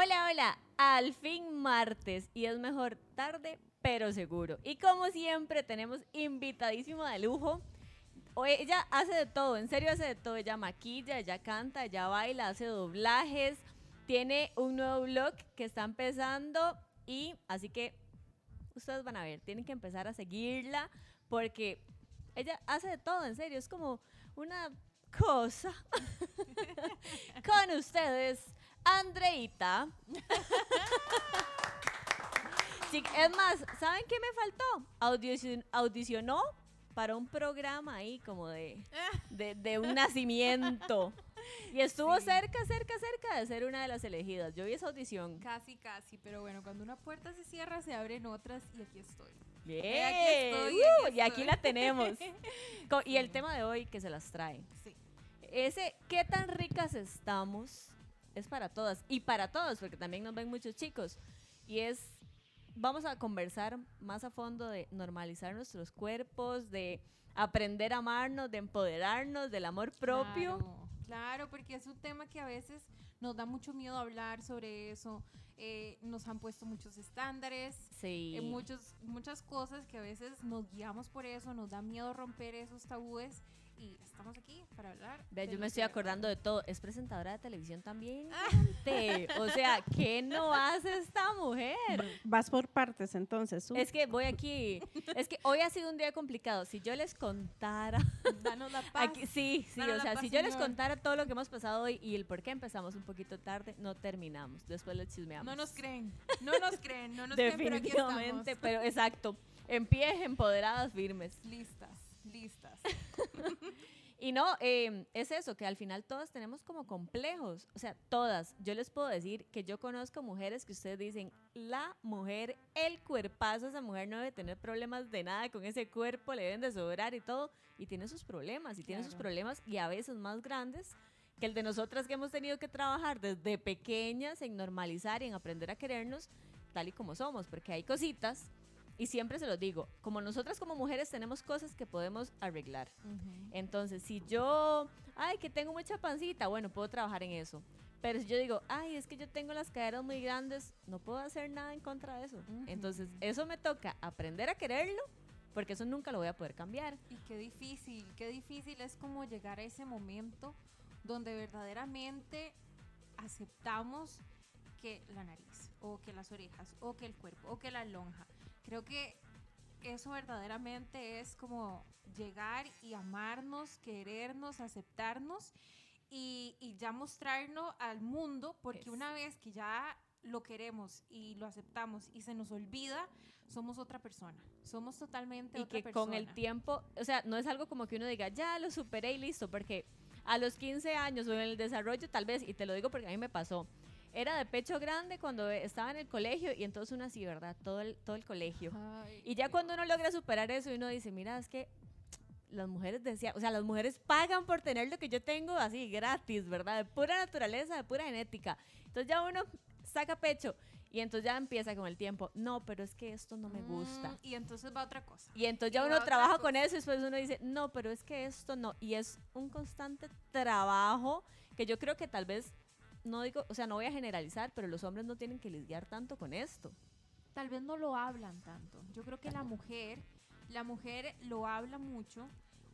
Hola, hola, al fin martes y es mejor tarde, pero seguro. Y como siempre tenemos invitadísimo de lujo. Ella hace de todo, en serio hace de todo. Ella maquilla, ella canta, ella baila, hace doblajes. Tiene un nuevo blog que está empezando y así que ustedes van a ver, tienen que empezar a seguirla porque ella hace de todo, en serio, es como una cosa. Con ustedes, Andreita. Sí, es más, ¿saben qué me faltó? Audicion- audicionó para un programa ahí como de, de, de un nacimiento. Y estuvo Sí. cerca, cerca, cerca de ser una de las elegidas. Yo vi esa audición. Casi, casi, pero bueno, cuando una puerta se cierra, se abren otras y aquí estoy. Bien. aquí estoy, Uh, aquí y aquí la tenemos. Y el tema de hoy que se las trae. Sí. Ese, ¿qué tan ricas estamos? Es para todas y para todos, porque también nos ven muchos chicos. Y es, vamos a conversar más a fondo de normalizar nuestros cuerpos, de aprender a amarnos, de empoderarnos, del amor propio. Claro, claro, porque es un tema que a veces nos da mucho miedo hablar sobre eso. eh, nos han puesto muchos estándares, Sí. eh, muchos, muchas cosas que a veces nos guiamos por eso, nos da miedo romper esos tabúes y estamos aquí para hablar. Yo lo me estoy acordando de todo. Es presentadora de televisión también. Ah. O sea, ¿qué no hace esta mujer? Vas por partes entonces. Es que voy aquí. Es que hoy ha sido un día complicado. Si yo les contara. Danos la paz. Aquí, sí, sí. Danos O sea, paz, si yo les contara todo lo que hemos pasado hoy y el por qué empezamos un poquito tarde, no terminamos. Después les chismeamos. No nos creen, no nos creen, no nos creen, pero aquí Definitivamente, estamos. pero exacto. En pie, empoderadas, firmes. Listas, listas. Y no, eh, es eso, que al final todas tenemos como complejos. O sea, todas. Yo les puedo decir que yo conozco mujeres que ustedes dicen, la mujer, el cuerpazo, esa mujer no debe tener problemas de nada con ese cuerpo, le deben de sobrar y todo. Y tiene sus problemas, y tiene sus problemas, y a veces más grandes que el de nosotras que hemos tenido que trabajar desde pequeñas en normalizar y en aprender a querernos tal y como somos, porque hay cositas. Y siempre se los digo, como nosotras como mujeres tenemos cosas que podemos arreglar. Entonces, si yo, ay, que tengo mucha pancita, bueno, puedo trabajar en eso. Pero si yo digo, ay, es que yo tengo las caderas muy grandes, no puedo hacer nada en contra de eso. Entonces, eso me toca aprender a quererlo, porque eso nunca lo voy a poder cambiar. Y qué difícil, qué difícil es como llegar a ese momento donde verdaderamente aceptamos que la nariz, o que las orejas, o que el cuerpo, o que la lonja. Creo que eso verdaderamente es como llegar y amarnos, querernos, aceptarnos y, y ya mostrarlo al mundo, porque Es- una vez que ya lo queremos y lo aceptamos y se nos olvida, somos otra persona. Somos totalmente Y otra que persona. con el tiempo, o sea, no es algo como que uno diga, ya lo superé y listo, porque a los 15 años o en el desarrollo tal vez, y te lo digo porque a mí me pasó, era de pecho grande cuando estaba en el colegio y entonces uno así, ¿verdad? Todo el, todo el colegio. Ay, Y ya cuando uno logra superar eso y uno dice, mira, es que las mujeres decían, o sea, las mujeres pagan por tener lo que yo tengo así gratis, ¿verdad? De pura naturaleza, de pura genética. Entonces ya uno saca pecho y entonces ya empieza con el tiempo, no, pero es que esto no me gusta. Mm, y entonces va otra cosa. Y entonces ya Y uno trabaja con eso y después uno dice, no, pero es que esto no. Y es un constante trabajo que yo creo que tal vez, no digo, o sea, no voy a generalizar, pero los hombres no tienen que lidiar tanto con esto. Tal vez no lo hablan tanto. Yo creo que la mujer, la mujer lo habla mucho.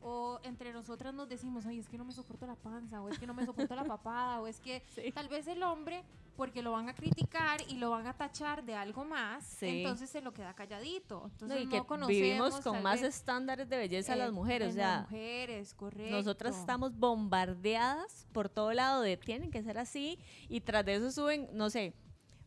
O entre nosotras nos decimos, ay, es que no me soporto la panza, o es que no me soporto la papada, o es que Sí. tal vez el hombre, porque lo van a criticar y lo van a tachar de algo más, Sí. entonces se lo queda calladito. No, Entonces y no, conocemos vivimos con más vez, estándares de belleza eh, las mujeres, o en sea, las mujeres, correcto. nosotras estamos bombardeadas por todo lado de tienen que ser así y tras de eso suben, no sé,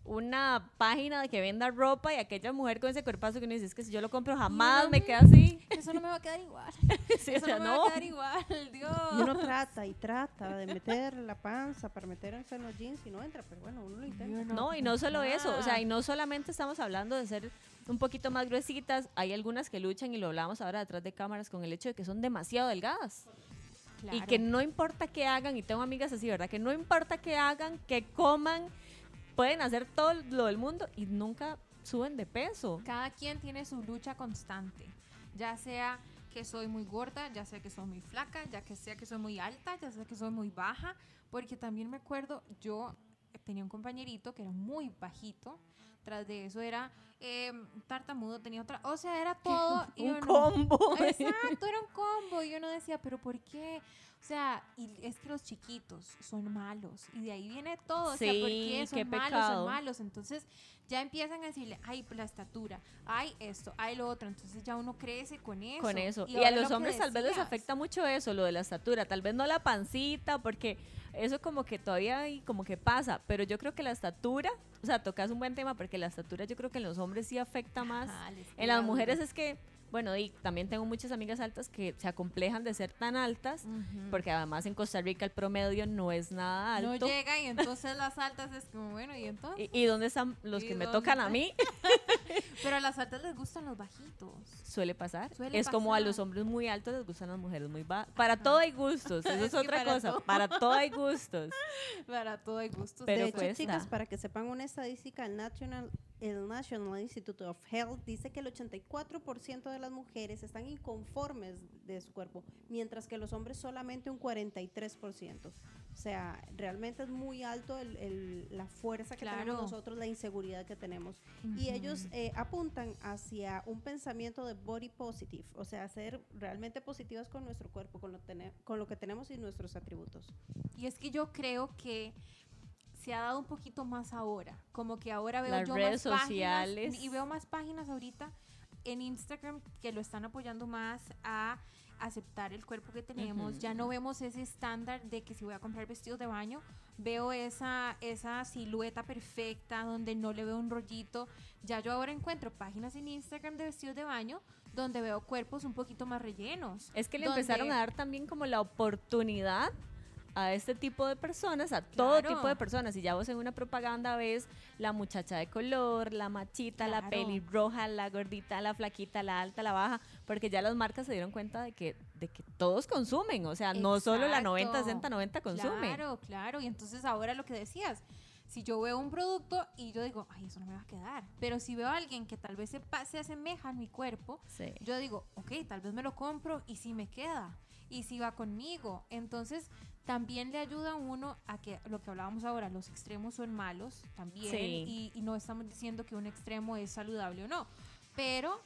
una página de que venda ropa y aquella mujer con ese cuerpazo que uno dice, es que si yo lo compro jamás no, me queda así. Eso no me va a quedar igual. Sí, o Eso sea, no me va a quedar igual, Dios. Y uno trata y trata de meter la panza para meter en los jeans y no entra, pero bueno, uno lo intenta. No, y no solo eso, o sea, y no solamente estamos hablando de ser un poquito más gruesitas, hay algunas que luchan y lo hablamos ahora detrás de cámaras con el hecho de que son demasiado delgadas. Y que no importa qué hagan, y tengo amigas así, ¿verdad? Que no importa qué hagan, que coman, pueden hacer todo lo del mundo y nunca suben de peso. Cada quien tiene su lucha constante, ya sea que soy muy gorda, ya sea que soy muy flaca, ya que sea que soy muy alta, ya sea que soy muy baja, porque también me acuerdo, yo tenía un compañerito que era muy bajito. Tras de eso era eh, tartamudo, tenía otra. O sea, era todo. y un uno- combo. Exacto, era un combo. Y uno decía, ¿pero por qué? O sea, y es que los chiquitos son malos. Y de ahí viene todo. o sea, ¿por Sí, qué son qué malos? pecado. Son malos. Entonces ya empiezan a decirle, ay, la estatura, ay, esto, ay, lo otro. Entonces ya uno crece con eso. con eso. Y, a lo los hombres tal vez les afecta mucho eso, lo de la estatura, tal vez no la pancita, porque eso como que todavía hay- como que pasa, pero yo creo que la estatura, o sea, tocas un buen tema porque la estatura yo creo que en los hombres sí afecta más. ajá, En las mujeres es que, bueno, y también tengo muchas amigas altas que se acomplejan de ser tan altas, porque además en Costa Rica el promedio no es nada no alto. llega y entonces las altas es como, bueno, ¿y entonces? ¿Y, y dónde están los ¿Y que me tocan a mí? Pero a las altas les gustan los bajitos. Suele pasar. Suele es como a los hombres muy altos les gustan las mujeres muy bajas. Para Ajá. todo hay gustos, eso es, otra para cosa. todo. Para todo hay gustos. Para todo hay gustos. Pero de hecho, cuesta. chicas, para que sepan una estadística, el National, el National Institute of Health dice que el 84% de las mujeres están inconformes de su cuerpo, mientras que los hombres solamente un 43%. O sea, realmente es muy alto el- el- la fuerza que Claro. tenemos nosotros, la inseguridad que tenemos. Y ellos eh, apuntan hacia un pensamiento de body positive, o sea, ser realmente positivas con nuestro cuerpo, con lo, con lo que tenemos y nuestros atributos. Y es que yo creo que se ha dado un poquito más ahora. Como que ahora veo Las yo redes más páginas sociales. y veo más páginas ahorita en Instagram que lo están apoyando más a aceptar el cuerpo que tenemos. Ya no vemos ese estándar de que si voy a comprar vestidos de baño, veo esa, esa silueta perfecta donde no le veo un rollito. Ya yo ahora encuentro páginas en Instagram de vestidos de baño donde veo cuerpos un poquito más rellenos. Es que le donde- empezaron a dar también como la oportunidad a este tipo de personas, a todo tipo de personas. Y ya vos en una propaganda ves la muchacha de color, la machita, la Claro. pelirroja, la gordita, la flaquita, la alta, la baja, porque ya las marcas se dieron cuenta de que, de que todos consumen. O sea, no solo la 90, Exacto. 60, 90 consume. Claro, claro. Y entonces ahora lo que decías, si yo veo un producto y yo digo, ay, eso no me va a quedar. Pero si veo a alguien que tal vez se, se asemeja a mi cuerpo, Sí. yo digo, ok, tal vez me lo compro y si me queda. Y si va conmigo. Entonces, también le ayuda a uno a que lo que hablábamos ahora, los extremos son malos también. Sí. Y, y no estamos diciendo que un extremo es saludable o no. Pero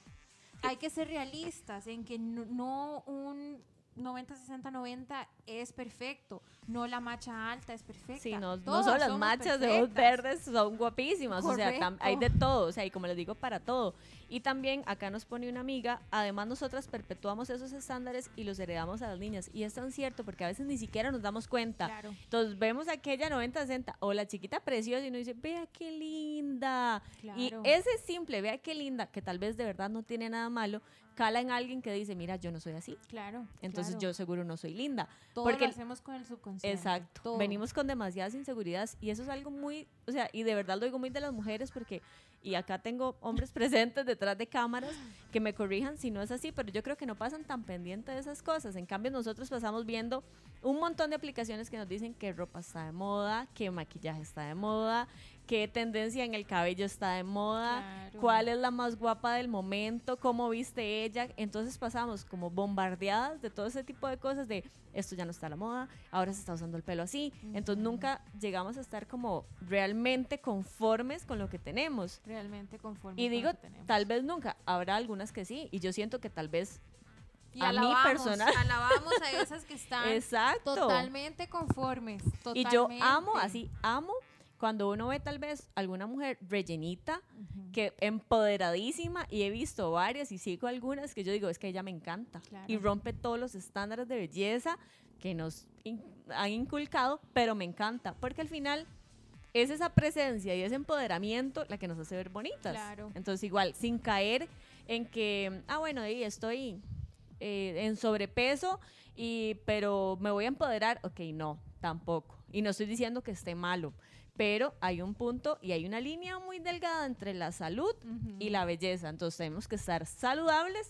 hay que ser realistas en que no, no un 90, 60, 90 es perfecto. No la macha alta es perfecta. Sí, no, no solo las machas de ojos verdes son guapísimas, o sea, Correcto. hay de todo, o sea, y como les digo, para todo. Y también acá nos pone una amiga, además nosotras perpetuamos esos estándares y los heredamos a las niñas. Y es tan cierto porque a veces ni siquiera nos damos cuenta. Claro. Entonces vemos aquella 90-60 o la chiquita preciosa y uno dice, vea qué linda. Y Claro. ese simple, vea qué linda, que tal vez de verdad no tiene nada malo, cala en alguien que dice, mira, yo no soy así. Claro. Entonces claro. yo seguro no soy linda. Todo porque- lo hacemos con el subconsciente. Exacto. todo. Venimos con demasiadas inseguridades y eso es algo muy, o sea, y de verdad lo digo muy de las mujeres porque, y acá tengo hombres presentes detrás de cámaras que me corrijan si no es así, pero yo creo que no pasan tan pendientes de esas cosas. En cambio, nosotros pasamos viendo un montón de aplicaciones que nos dicen que ropa está de moda, que maquillaje está de moda, qué tendencia en el cabello está de moda, Claro. cuál es la más guapa del momento, cómo viste ella. Entonces pasamos como bombardeadas de todo ese tipo de cosas de esto ya no está a la moda, ahora se está usando el pelo así. Entonces Ujú. nunca llegamos a estar como realmente conformes con lo que tenemos. Realmente conforme. Y con lo digo, que tenemos. tal vez nunca, habrá algunas que sí, y yo siento que tal vez, Y a mí alabamos, personal- alabamos a esas que están exacto. totalmente conformes. Y yo totalmente. amo, así, amo cuando uno ve tal vez alguna mujer rellenita, Ujú. que empoderadísima y he visto varias y sigo algunas que yo digo, es que ella me encanta Claro. y rompe todos los estándares de belleza que nos in- han inculcado, pero me encanta, porque al final es esa presencia y ese empoderamiento la que nos hace ver bonitas. Claro. Entonces igual, sin caer en que, ah, bueno, y estoy eh, en sobrepeso, y, pero me voy a empoderar, ok, no, tampoco. Y no estoy diciendo que esté malo, pero hay un punto y hay una línea muy delgada entre la salud Ujú. y la belleza. Entonces tenemos que estar saludables,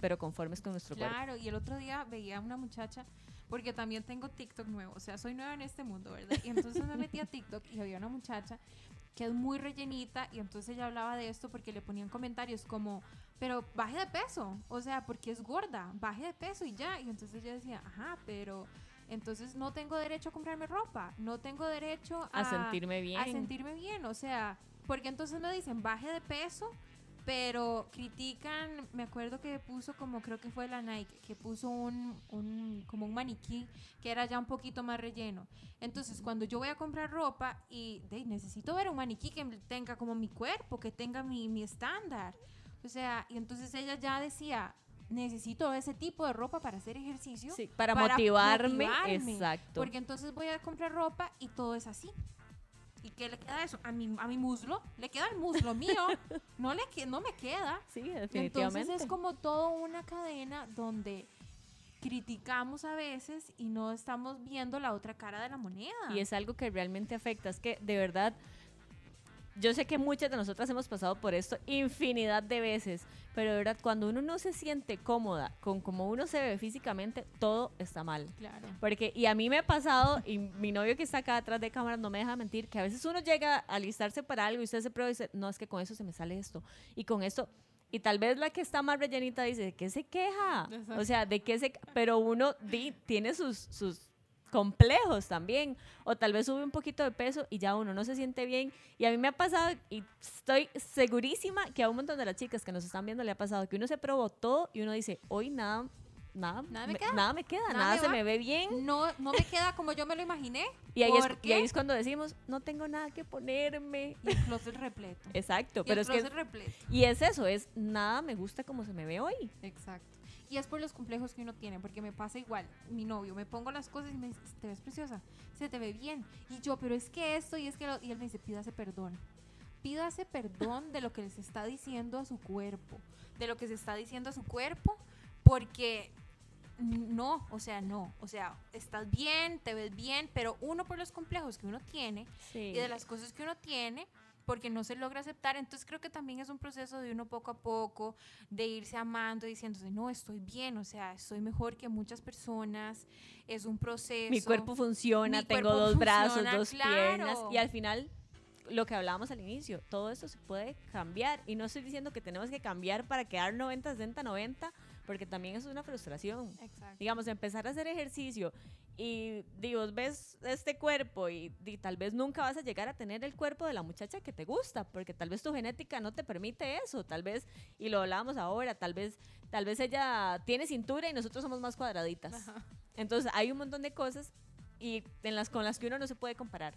pero conformes con nuestro cuerpo. Claro, y el otro día veía a una muchacha, porque también tengo TikTok nuevo, o sea, soy nueva en este mundo, ¿verdad? Y entonces me metí a TikTok y había una muchacha que es muy rellenita y entonces ella hablaba de esto porque le ponían comentarios como, pero baje de peso, o sea, porque es gorda, baje de peso y ya. Y entonces yo decía, ajá, pero Entonces no tengo derecho a comprarme ropa, no tengo derecho a, A sentirme bien. a sentirme bien, o sea, porque entonces me dicen baje de peso, pero critican, me acuerdo que puso como creo que fue la Nike, que puso un, un como un maniquí que era ya un poquito más relleno. Entonces, cuando yo voy a comprar ropa y de, necesito ver un maniquí que tenga como mi cuerpo, que tenga mi, mi estándar. O sea, y entonces ella ya decía, necesito ese tipo de ropa para hacer ejercicio. Sí, para, para motivarme, motivarme, exacto. Porque entonces voy a comprar ropa y todo es así. ¿Y qué le queda eso? A mi, a mi muslo. Le queda el muslo mío. No, le que, no me queda. sí, Entonces definitivamente. es como toda una cadena donde criticamos a veces y no estamos viendo la otra cara de la moneda. Y es algo que realmente afecta. Es que de verdad, yo sé que muchas de nosotras hemos pasado por esto infinidad de veces, pero de verdad, cuando uno no se siente cómoda con cómo uno se ve físicamente, todo está mal. Claro. Porque, y a mí me ha pasado, y mi novio que está acá atrás de cámaras no me deja mentir, que a veces uno llega a alistarse para algo y usted se prueba y dice, no, es que con eso se me sale esto. Y con esto, y tal vez la que está más rellenita dice, ¿de qué se queja? O sea, ¿de qué se...? Pero uno di- tiene sus, sus complejos también. O tal vez sube un poquito de peso y ya uno no se siente bien. Y a mí me ha pasado, y estoy segurísima que a un montón de las chicas que nos están viendo le ha pasado, que uno se probó todo y uno dice, hoy nada... Nada, Nada me me, queda. nada me queda, Nada nada, me se va. me ve bien. No, no me queda como yo me lo imaginé. Y ahí, es, ¿Por y ahí qué? es cuando decimos, no tengo nada que ponerme. Y el closet repleto. Exacto, Y pero el es que... repleto. Y es eso, es nada me gusta como se me ve hoy. Exacto. Y es por los complejos que uno tiene, porque me pasa igual. Mi novio, me pongo las cosas y me dice, te ves preciosa, se te ve bien. Y yo, pero es que esto y es que lo... Y él me dice, pídase perdón. Pídase perdón de lo que les está diciendo a su cuerpo. De lo que se está diciendo a su cuerpo, porque no, o sea, no. O sea, estás bien, te ves bien, pero uno por los complejos que uno tiene Sí. y de las cosas que uno tiene porque no se logra aceptar. Entonces creo que también es un proceso de uno poco a poco, de irse amando, diciéndose, no, estoy bien, o sea, estoy mejor que muchas personas, es un proceso. Mi cuerpo funciona, Mi tengo cuerpo dos brazos, funciona, dos claro. piernas. Y al final, lo que hablábamos al inicio, todo esto se puede cambiar. Y no estoy diciendo que tenemos que cambiar para quedar 90, 60, 90, porque también eso es una frustración. Exacto. digamos, empezar a hacer ejercicio y digo, ves este cuerpo y, di, tal vez nunca vas a llegar a tener el cuerpo de la muchacha que te gusta, porque tal vez tu genética no te permite eso, tal vez, y lo hablábamos ahora, tal vez, tal vez ella tiene cintura y nosotros somos más cuadraditas. Ajá. Entonces hay un montón de cosas y en las con las que uno no se puede comparar.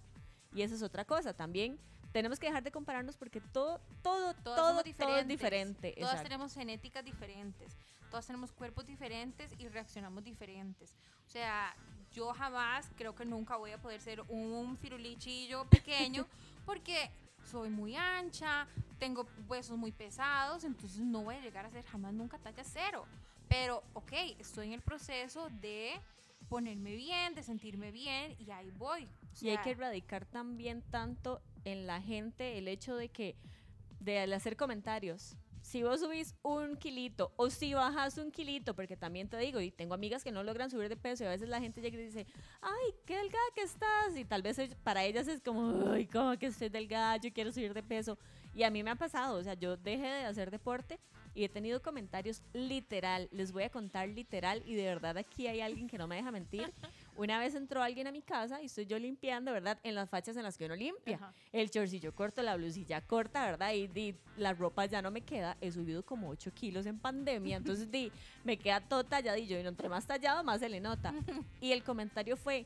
Y esa es otra cosa, también tenemos que dejar de compararnos porque todo, todo, Todas todo, todo es diferente. Todas exacto. tenemos genéticas diferentes, todas tenemos cuerpos diferentes y reaccionamos diferentes. O sea, yo jamás, creo que nunca voy a poder ser un firulichillo pequeño porque soy muy ancha, tengo huesos muy pesados, entonces no voy a llegar a ser jamás nunca talla cero. Pero, ok, estoy en el proceso de ponerme bien, de sentirme bien y ahí voy. O Y hay sea, que erradicar también tanto en la gente el hecho de que, de al hacer comentarios, si vos subís un kilito o si bajas un kilito, porque también te digo, y tengo amigas que no logran subir de peso y a veces la gente llega y dice, ay, qué delgada que estás, y tal vez para ellas es como, ay, ¿cómo que estoy delgada? Yo quiero subir de peso. Y a mí me ha pasado, o sea, yo dejé de hacer deporte y he tenido comentarios literal, les voy a contar literal, y de verdad aquí hay alguien que no me deja mentir. Una vez entró alguien a mi casa y estoy yo limpiando, ¿verdad? En las fachas en las que uno limpia. Ajá. El chorcillo corto, la blusilla corta, ¿verdad? Y, di, la ropa ya no me queda. He subido como 8 kilos en pandemia, entonces di, me queda todo talladillo. Y no entre más tallado, más se le nota. Y el comentario fue,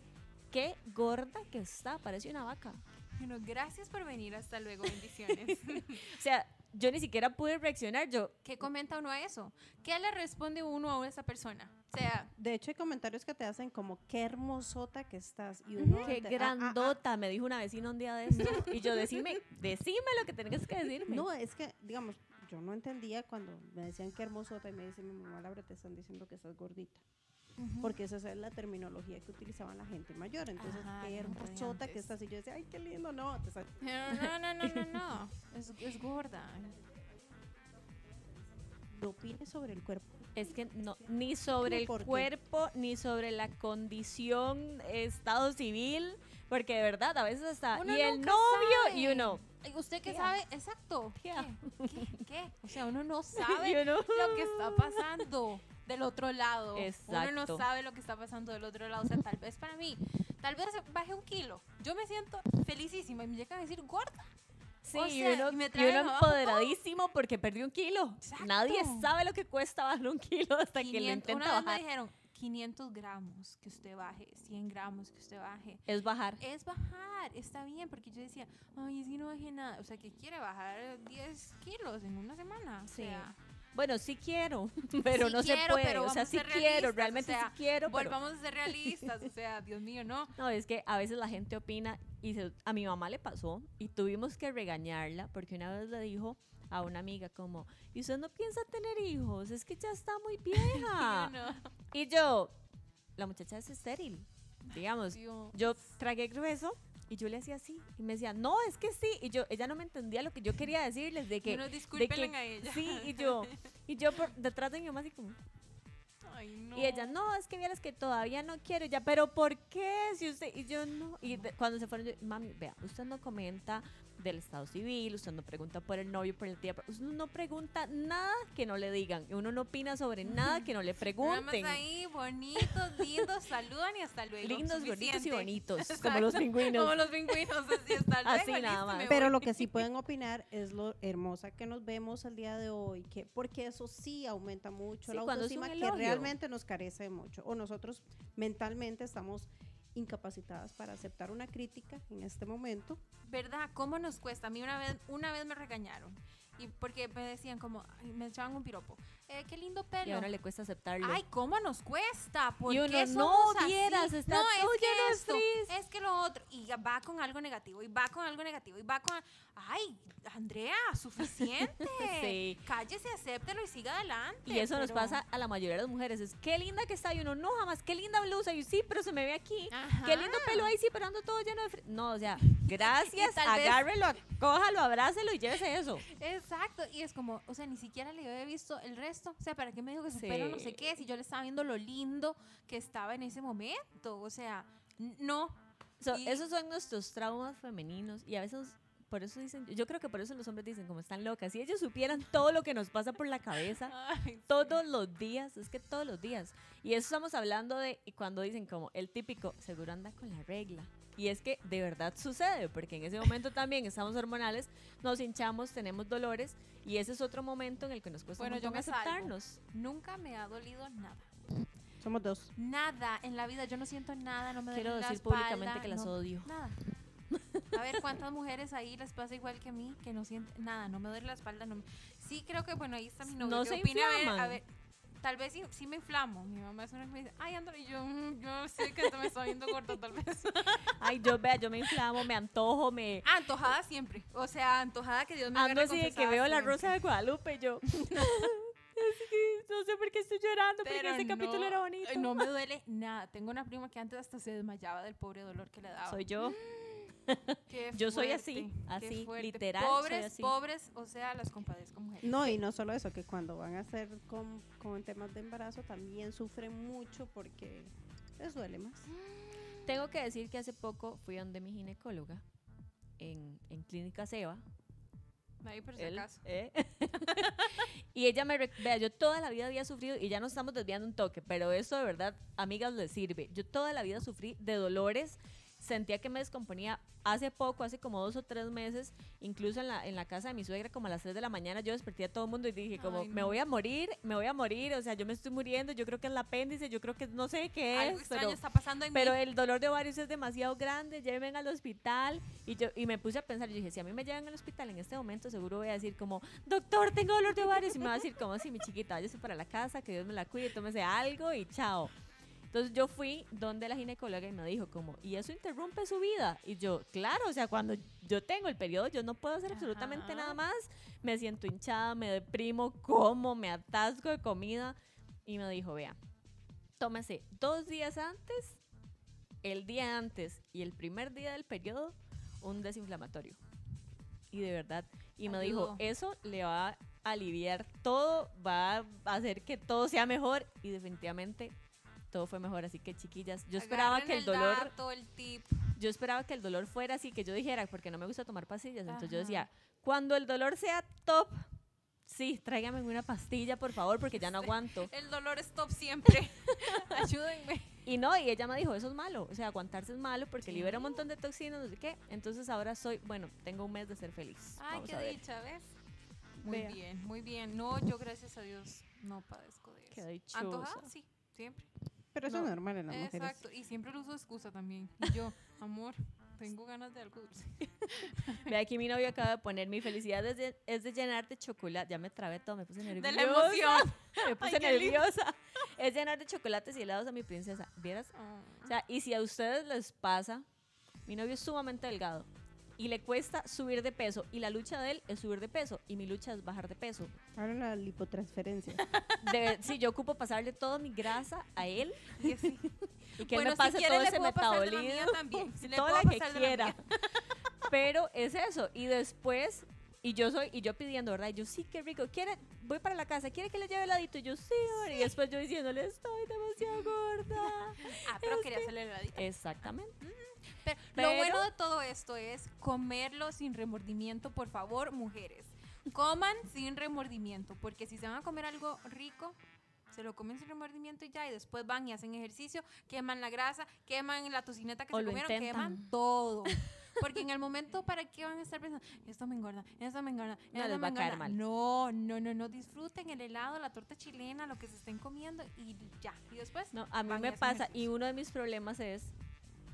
qué gorda que está, parece una vaca. Bueno, gracias por venir, hasta luego, bendiciones. O sea, yo ni siquiera pude reaccionar, yo... ¿Qué comenta uno a eso? ¿Qué le responde uno a esa persona? O sea, De hecho, hay comentarios que te hacen como, qué hermosota que estás. Y uno Qué te- ah, ah, ah, grandota, me dijo una vecina un día de esto. Y yo, decime, decime lo que tenés que decirme. No, es que, digamos, yo no entendía cuando me decían qué hermosota y me dice mi mamá, Laura, te están diciendo que estás gordita. Porque esa es la terminología que utilizaban la gente mayor. Entonces, Ajá, qué hermosota que antes. estás. Y yo decía, ay, qué lindo, no. Te no, no, no, no, no. Es, es gorda. No opines sobre el cuerpo. Es que no, ni sobre el ¿Por qué? cuerpo, ni sobre la condición, estado civil, porque de verdad, a veces hasta, Uno y el novio, y sabe. uno, Ay, ¿Usted qué ¿Qué? sabe? Exacto. ¿Qué? ¿Qué? ¿Qué? ¿Qué? O sea, uno no y sabe uno, lo que está pasando. Del otro lado. Uno Exacto. no sabe lo que está pasando del otro lado. O sea, tal vez para mí, tal vez bajé un kilo. Yo me siento felicísima y me llegan a decir gorda. Sí, O y sea, uno, y me y uno empoderadísimo porque perdió un kilo. Nadie Exacto. sabe lo que cuesta bajar un kilo hasta que lo 500 intenta una vez me bajar. dijeron 500 gramos que usted baje, 100 gramos que usted baje. Es bajar. Es bajar, está bien, porque yo decía, ay, es que no bajé nada. O sea, que quiere bajar 10 kilos en una semana. Sí. O sea, Bueno, sí quiero, pero Sí no se quiero, puede. pero o sea, sí quiero, realistas, o realmente sea, sí quiero, pero volvamos a ser realistas. O sea, Dios mío, no. no, es que a veces la gente opina y se- a mi mamá le pasó y tuvimos que regañarla porque una vez le dijo a una amiga como, ¿y usted no piensa tener hijos? Es que ya está muy vieja. No. y yo, la muchacha es estéril, digamos. Dios. Yo tragué grueso y yo le hacía así y me decía, no, es que sí. Y yo, ella no me entendía lo que yo quería decirles de que, Bueno, de que a ella. sí, y yo, y yo por detrás de mi mamá así como, Ay, no. y ella, no, es que vieras que todavía no quiero. Y ya, pero ¿por qué? Si usted, y yo no. Y de- cuando se fueron, yo, mami, vea, usted no comenta del estado civil, usted no pregunta por el novio, por el tía, usted no pregunta nada que no le digan. Uno no opina sobre nada que no le Nada más pregunten. ahí, bonitos, lindos, saludan y hasta luego. Lindos, gorditos y bonitos, como los pingüinos. Como los pingüinos, así hasta luego. Así nada listo, más. me Pero lo que sí pueden opinar es lo hermosa que nos vemos el día de hoy, que porque eso sí aumenta mucho Sí, la es autoestima que realmente nos carece mucho. O nosotros mentalmente estamos incapacitadas para aceptar una crítica en este momento. ¿Verdad? ¿Cómo nos cuesta? A mí una vez, una vez me regañaron. Y porque me decían como, ay, me echaban un piropo. Eh, qué lindo Y pelo. uno le cuesta aceptarlo. Ay, ¿cómo nos cuesta? ¿Por Y uno, qué no somos así? vieras, está no, es que de esto, es que lo otro. Y va con algo negativo, y va con algo negativo, y va con... Ay, Andrea, suficiente. Sí. Cállese, acéptelo y siga adelante. Y eso nos pasa a la mayoría de las mujeres. Es qué linda que está. Y uno, no, jamás, qué linda blusa. Y yo, sí, pero se me ve aquí. Ajá. Qué lindo pelo ahí, sí, pero ando todo lleno de fri-". No, o sea, gracias, tal vez- agárrelo, cójalo, abrácelo y llévese eso. Exacto, y es como, o sea, ni siquiera le había visto el resto. O sea, ¿para qué me dijo que su pelo no sé Sí. qué? Si yo le estaba viendo lo lindo que estaba en ese momento. O sea, no. So, Y- esos son nuestros traumas femeninos. Y a veces, por eso dicen, yo creo que por eso los hombres dicen, como están locas. Si ellos supieran todo lo que nos pasa por la cabeza. Ay, Todos los días, es que todos los días. Y eso estamos hablando de cuando dicen como el típico, seguro anda con la regla. Y es que de verdad sucede, porque en ese momento también estamos hormonales, nos hinchamos, tenemos dolores, y ese es otro momento en el que nos cuesta Bueno, yo me salvo. aceptarnos. Nunca me ha dolido nada. Somos dos. Nada en la vida. Yo no siento nada, no me Quiero duele la decir públicamente espalda, que las no- odio. Nada. A ver cuántas mujeres ahí les pasa igual que a mí, que no sienten nada, no me duele la espalda. No me- Sí, creo que, bueno, ahí está mi novio. No ¿Qué se opina? A ver, a ver, tal vez sí, sí me inflamo. Mi mamá es una que me dice, ay, Andrea, y yo, "Mm, yo sé que me está viendo corta tal vez. Ay, yo vea, yo me inflamo, me antojo, me Ah, antojada siempre. O sea, antojada que Dios me ando así de que veo la rosa de Guadalupe, yo. es que no sé por qué estoy llorando, porque Pero ese capítulo era bonito. eh, No me duele nada. Tengo una prima que antes hasta se desmayaba del pobre dolor que le daba. Soy yo. Qué Yo soy así, así, literal, soy Pobres, así. pobres, o sea, las compadezco mujeres. No, y no solo eso, que cuando van a hacer con, con temas de embarazo también sufren mucho porque les duele más. Tengo que decir que hace poco fui donde mi ginecóloga en, en Clínica Seba. Ahí por si él, acaso. ¿eh? y ella me... Vea, yo toda la vida había sufrido, y ya nos estamos desviando un toque, pero esto de verdad, amigas, les sirve. Yo toda la vida sufrí de dolores, sentía que me descomponía. Hace poco, hace como dos o tres meses, incluso en la, en la casa de mi suegra, como a las 3 de la mañana, yo desperté a todo el mundo y dije como, Ay, me no. voy a morir, me voy a morir, o sea, yo me estoy muriendo, yo creo que es el apéndice, yo creo que no sé qué Algo es, extraño pero... está pasando en Pero mí. el dolor de ovarios es demasiado grande, llévenme al hospital. Y yo y me puse a pensar, yo dije, si a mí me llevan al hospital en este momento, seguro voy a decir como, doctor, tengo dolor de ovarios. Y me va a decir como, sí, mi chiquita, váyase para la casa, que Dios me la cuide, tómese algo y chao. Entonces yo fui donde la ginecóloga y me dijo como, ¿y eso interrumpe su vida? Y yo, claro, o sea, cuando yo tengo el periodo, yo no puedo hacer absolutamente Ajá. nada más. Me siento hinchada, me deprimo, como, me atasco de comida. Y me dijo, vea, tómese dos días antes, el día antes y el primer día del periodo, un desinflamatorio. Y de verdad, y me dijo, eso le va a aliviar todo, va a hacer que todo sea mejor y definitivamente todo fue mejor. Así que chiquillas, yo esperaba Agarren que el dolor, dato, el tip. yo esperaba que el dolor fuera así, que yo dijera, porque no me gusta tomar pastillas, entonces yo decía, cuando el dolor sea top, sí, tráigame una pastilla, por favor, porque ya no aguanto. El dolor es top siempre. Ayúdenme. Y no, y ella me dijo, eso es malo, o sea, aguantarse es malo porque Sí. libera un montón de toxinas, no sé qué. Entonces ahora soy, bueno, tengo un mes de ser feliz. Ay, Vamos qué dicha, ¿ves? Muy Vea. bien, muy bien. No, yo gracias a Dios no padezco de eso. Qué dichosa. ¿Antojada? Sí, siempre. Pero eso No. es normal en las mujeres. Exacto, y siempre lo uso de excusa también. Y yo, amor, tengo ganas de algo dulce. Ve aquí mi novio acaba de poner mi felicidad es de, es de llenar de chocolate. Ya me trabé todo, me puse nerviosa. De la emoción. Me puse Ay, qué lindo. nerviosa. Es llenar de chocolates y helados a mi princesa. ¿Vieras? O sea, y si a ustedes les pasa, mi novio es sumamente delgado y le cuesta subir de peso y la lucha de él es subir de peso y mi lucha es bajar de peso. Ahora la lipotransferencia. De, sí, yo ocupo pasarle toda mi grasa a él Y así. y que Bueno, él si me pase quiere, todo le ese metabolismo, también. Sí, toda la que la quiera. Pero es eso y después y yo soy y yo pidiendo, ¿verdad? Y yo sí, qué rico. ¿Quiere voy para la casa? ¿Quiere que le lleve heladito? Y yo sí, amor. y después yo diciéndole, "Estoy demasiado gorda." Ah, pero quería que- hacerle heladito. Exactamente. Pero, Pero- Lo bueno de todo esto es comerlo sin remordimiento, por favor, mujeres. Coman sin remordimiento, porque si se van a comer algo rico, se lo comen sin remordimiento y ya, y después van y hacen ejercicio, queman la grasa, queman la tocineta que O se comieron, queman todo. Porque en el momento, ¿para qué van a estar pensando? Esto me engorda, esto me engorda, No esto les me va a caer engorda"? mal. No, no, no, no. Disfruten el helado, la torta chilena, lo que se estén comiendo y ya. Y después, No, a mí me pasa y uno de mis problemas es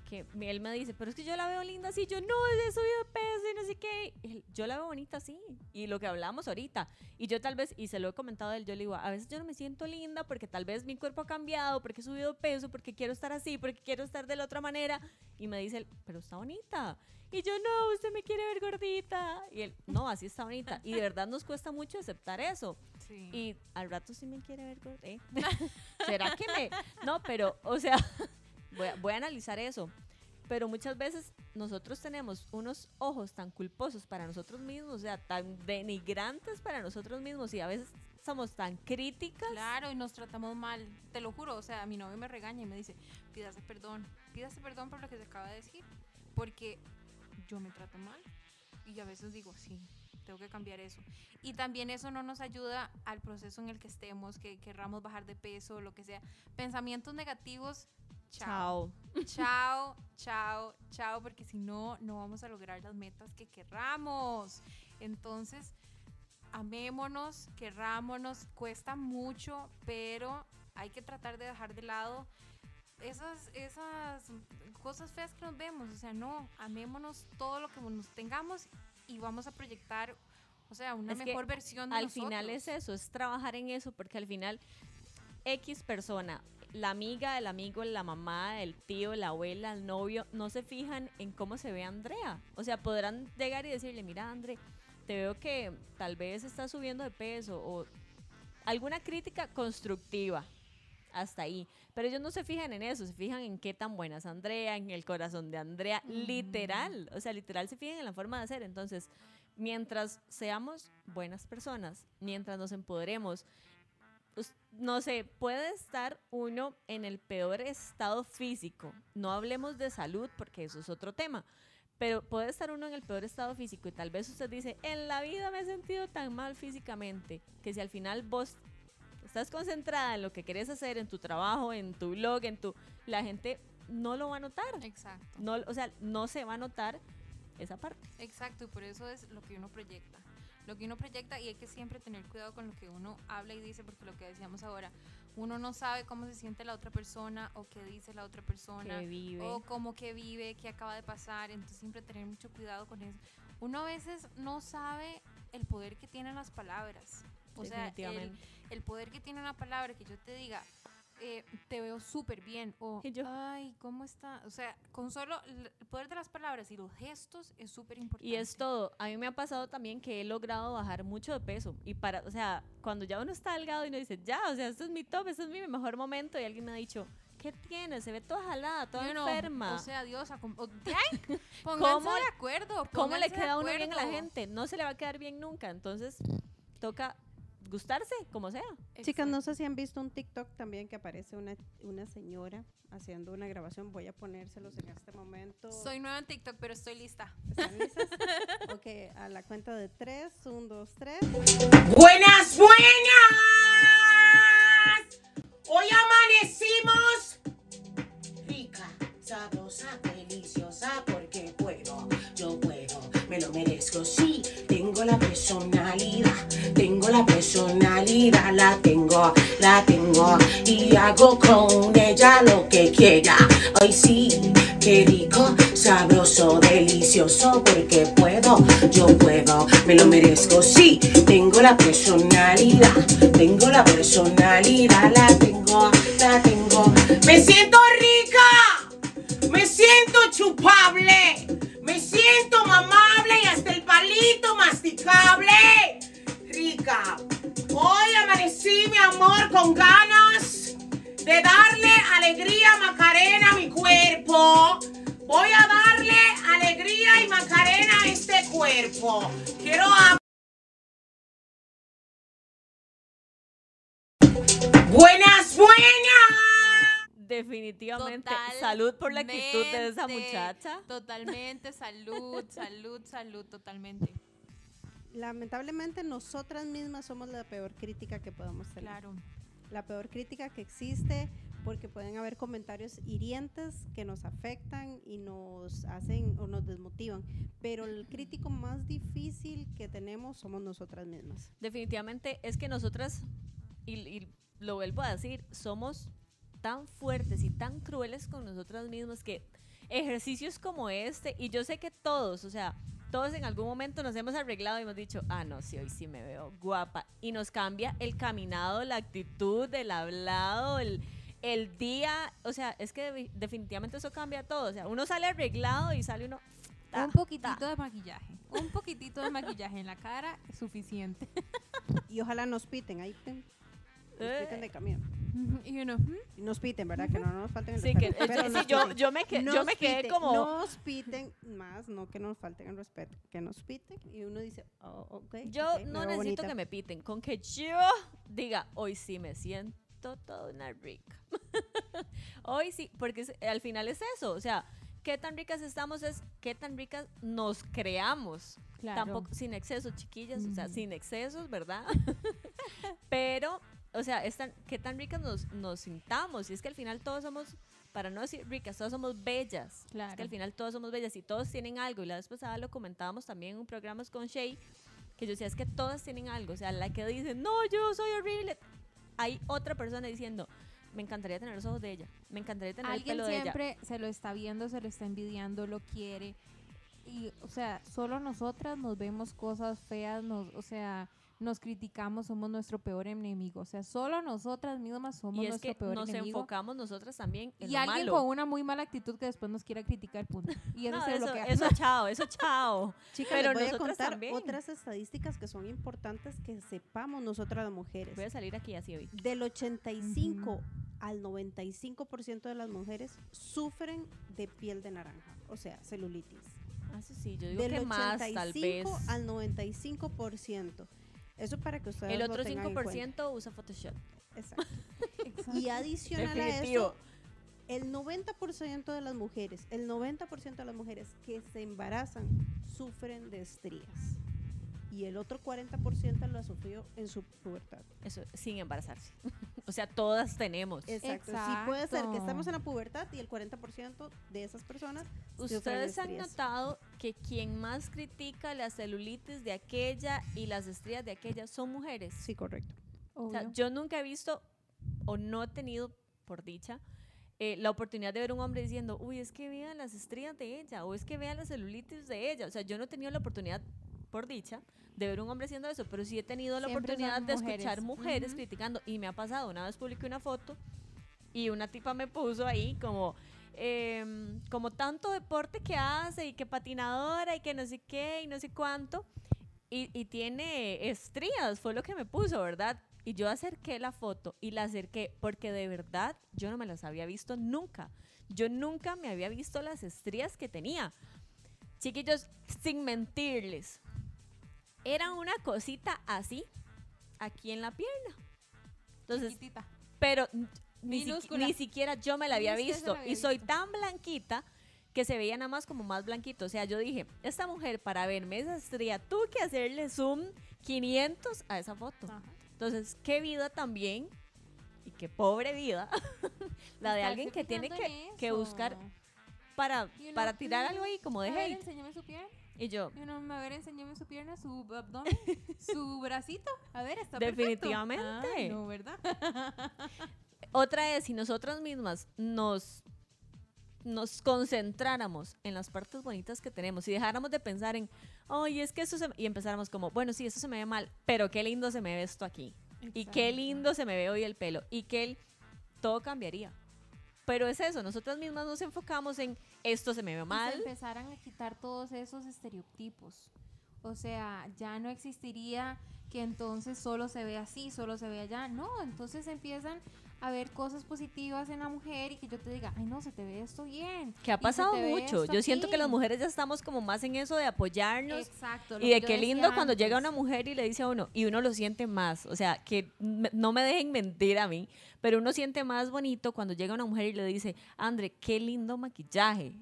que él me dice, pero es que yo la veo linda así, yo no, he subido de peso y no sé qué. Él, yo la veo bonita así. Y lo que hablamos ahorita. Y yo tal vez, y se lo he comentado a él, yo le digo, a veces yo no me siento linda porque tal vez mi cuerpo ha cambiado, porque he subido de peso, porque quiero estar así, porque quiero estar de la otra manera. Y me dice él, pero está bonita. Y yo, no, usted me quiere ver gordita. Y él, no, así está bonita. Y de verdad nos cuesta mucho aceptar eso. Sí. Y al rato sí me quiere ver. ¿eh? ¿Será que me.? No, pero, o sea, voy a, voy a analizar eso. Pero muchas veces nosotros tenemos unos ojos tan culposos para nosotros mismos, o sea, tan denigrantes para nosotros mismos y a veces somos tan críticas. Claro, y nos tratamos mal, te lo juro. O sea, mi novio me regaña y me dice, pídase perdón, pídase perdón por lo que se acaba de decir, porque yo me trato mal. Y a veces digo, sí, tengo que cambiar eso. Y también eso no nos ayuda al proceso en el que estemos, que querramos bajar de peso, lo que sea. Pensamientos negativos, chao. Chao. Chao, chao, chao, porque si no, no vamos a lograr las metas que querramos. Entonces, amémonos, querrámonos, cuesta mucho, pero hay que tratar de dejar de lado esas, esas cosas feas que nos vemos. O sea, no, amémonos todo lo que nos tengamos y vamos a proyectar, o sea, una Es mejor versión de Al nosotros. final es eso, es trabajar en eso, porque al final X persona, la amiga, el amigo, la mamá, el tío, la abuela, el novio, no se fijan en cómo se ve Andrea. O sea, podrán llegar y decirle, mira, André, te veo que tal vez estás subiendo de peso o alguna crítica constructiva. Hasta ahí. Pero ellos no se fijan en eso, se fijan en qué tan buena es Andrea, en el corazón de Andrea, literal. O sea, literal se fijan en la forma de hacer. Entonces, mientras seamos buenas personas, mientras nos empoderemos, no sé, puede estar uno en el peor estado físico. No hablemos de salud porque eso es otro tema. Pero puede estar uno en el peor estado físico y tal vez usted dice, en la vida me he sentido tan mal físicamente que si al final vos estás concentrada en lo que querés hacer, en tu trabajo, en tu blog, en tu... La gente no lo va a notar. Exacto. No, o sea, no se va a notar esa parte. Exacto, y por eso es lo que uno proyecta. Lo que uno proyecta y hay que siempre tener cuidado con lo que uno habla y dice, porque lo que decíamos ahora, uno no sabe cómo se siente la otra persona o qué dice la otra persona Que vive. o cómo que vive, qué acaba de pasar, entonces siempre tener mucho cuidado con eso. Uno a veces no sabe el poder que tienen las palabras. O sea, el. El poder que tiene una palabra que yo te diga, eh, te veo súper bien o yo- ay, ¿cómo está? O sea, con solo el poder de las palabras y los gestos es súper importante. Y es todo. A mí me ha pasado también que he logrado bajar mucho de peso. Y para, o sea, cuando ya uno está delgado y uno dice, ya, o sea, esto es mi top, este es mi mejor momento. Y alguien me ha dicho, ¿qué tienes? Se ve toda jalada, toda enferma. O sea, Dios, acom- o- ¿Cómo- de acuerdo. ¿Cómo le queda uno bien a la gente? No se le va a quedar bien nunca. Entonces, toca gustarse, como sea. Chicas, no sé si han visto un TikTok también que aparece una, una señora haciendo una grabación. Voy a ponérselos en este momento. Soy nueva en TikTok, pero estoy lista. ¿Están listas? ok, a la cuenta de tres. Un, dos, tres. Buenas, buenas. Yo puedo, me lo merezco, sí, tengo la personalidad, tengo la personalidad, la tengo, Definitivamente. Salud por la actitud de esa Totalmente, muchacha. Totalmente, salud, salud, salud, totalmente. Lamentablemente, nosotras mismas somos la peor crítica que podemos tener. Claro. La peor crítica que existe porque pueden haber comentarios hirientes que nos afectan y nos hacen o nos desmotivan. Pero el crítico más difícil que tenemos somos nosotras mismas. Definitivamente es que nosotras, y, y lo vuelvo a decir, somos tan fuertes y tan crueles con nosotras mismas que ejercicios como este, y yo sé que todos, o sea, todos en algún momento nos hemos arreglado y hemos dicho, ah, no, sí, hoy sí me veo guapa. Y nos cambia el caminado, la actitud, el hablado, el, el día. O sea, es que de- definitivamente eso cambia todo. O sea, uno sale arreglado y sale uno... ta, un poquitito ta. de maquillaje. Un poquitito de maquillaje en la cara es suficiente. Y ojalá nos piten, ahí nos Eh. piten de camión. Y uno, ¿hmm? Y nos piten, ¿verdad? Que no nos falten el Sí, que, respeto, pero sí, nos yo, piten. yo me, que- yo me quedé piten, como... Nos piten más, no que nos falten el respeto, que nos piten y uno dice, oh, ok. Yo ok, me no necesito bonita. que me piten, con que yo diga, hoy sí me siento toda una rica. hoy sí, porque es- al final es eso, o sea, qué tan ricas estamos es qué tan ricas nos creamos. Claro. Tampoco sin excesos, chiquillas, o sea, sin excesos, ¿verdad? Pero, o sea, es tan- qué tan ricas nos, nos sintamos. Y es que al final todos somos, para no decir ricas, todos somos bellas. Es que Claro. al final todos somos bellas y todos tienen algo. Y la vez pasada lo comentábamos también en un programa con Shay, que yo decía, es que todas tienen algo. O sea, la que dice, no, yo soy horrible. Hay otra persona diciendo, me encantaría tener los ojos de ella. Me encantaría tener el Alguien pelo de ella. siempre se lo está viendo, se lo está envidiando, lo quiere. Y, o sea, solo nosotras nos vemos cosas feas, nos, o sea, nos criticamos, somos nuestro peor enemigo. O sea, solo nosotras mismas somos Y es nuestro que peor nos enemigo. enfocamos nosotras también en Y lo alguien malo. con una muy mala actitud que después nos quiera criticar, punto. Y eso No, se eso, bloquea. eso chao, eso chao. Chicas, Pero les voy a contar también. otras estadísticas que son importantes que sepamos nosotras las mujeres. Voy a salir aquí así hoy. Del 85 Ujú. al 95% de las mujeres sufren de piel de naranja, o sea, celulitis. Ah, sí, yo digo Del que más, 85 tal vez. al 95%. Eso para que ustedes El lo otro cuenta. 5% usa Photoshop. Exacto. Exacto. Y adicional a Definitivo. eso, el 90% de las mujeres, el 90% de las mujeres que se embarazan sufren de estrías. Y el otro 40% lo sufrió en su pubertad. Eso, sin embarazarse. O sea, todas tenemos. Exacto. Sí puede ser que Exacto. estamos en la pubertad y el 40% de esas personas Ustedes han notado que quien más critica la celulitis de aquella y las estrías de aquella son mujeres. Sí, correcto. O sea, yo nunca he visto o no he tenido, por dicha, eh, la oportunidad de ver un hombre diciendo, uy, es que vean las estrías de ella o es que vean la celulitis de ella. O sea, yo no he tenido la oportunidad, por dicha, de ver un hombre haciendo eso, pero sí he tenido la Siempre oportunidad de escuchar mujeres. mujeres Ujú. criticando. Y me ha pasado, una vez publiqué una foto y una tipa me puso ahí como... em, como tanto deporte que hace y que patinadora y que no sé qué y no sé cuánto y, y tiene estrías, fue lo que me puso, ¿verdad? Y yo acerqué la foto y la acerqué porque de verdad yo no me las había visto nunca. Yo nunca me había visto las estrías que tenía. Chiquillos, sin mentirles, era una cosita así, aquí en la pierna. Entonces, Chiquitita. pero ni, si- Minúscula. ni siquiera yo me la había visto. la había y soy visto. tan blanquita que se veía nada más como más blanquito. O sea, yo dije, esta mujer para verme esa estrella, tuve que hacerle zoom 500 a esa foto. Ajá. Entonces, qué vida también, y qué pobre vida, la de alguien que tiene que, buscar para, para tirar algo ahí como de hate. enséñame su. Y yo, Y uno, a ver, enséñame su pierna, su abdomen, su bracito. A ver, está perfecto. Definitivamente. Ah, no, ¿verdad? otra es, si nosotras mismas nos, nos concentráramos en las partes bonitas que tenemos y dejáramos de pensar en, ay, es que eso se... me-", Y empezáramos como, bueno, sí, eso se me ve mal, pero qué lindo se me ve esto aquí. Y qué lindo se me ve hoy el pelo. Y que el- todo cambiaría. Pero es eso, nosotras mismas nos enfocamos en esto se me ve mal. se empezaran a quitar todos esos estereotipos. O sea, ya no existiría que entonces solo se ve así, solo se ve allá. No, entonces empiezan a ver cosas positivas en la mujer y que yo te diga, ay no, se te ve esto bien. Que ha pasado mucho. Yo siento que aquí". las mujeres ya estamos como más en eso de apoyarnos. Exacto. Y de qué lindo cuando llega antes. una mujer y le dice a uno, y uno lo siente más, o sea, que me- no me dejen mentir a mí, pero uno siente más bonito cuando llega una mujer y le dice, André, qué lindo maquillaje.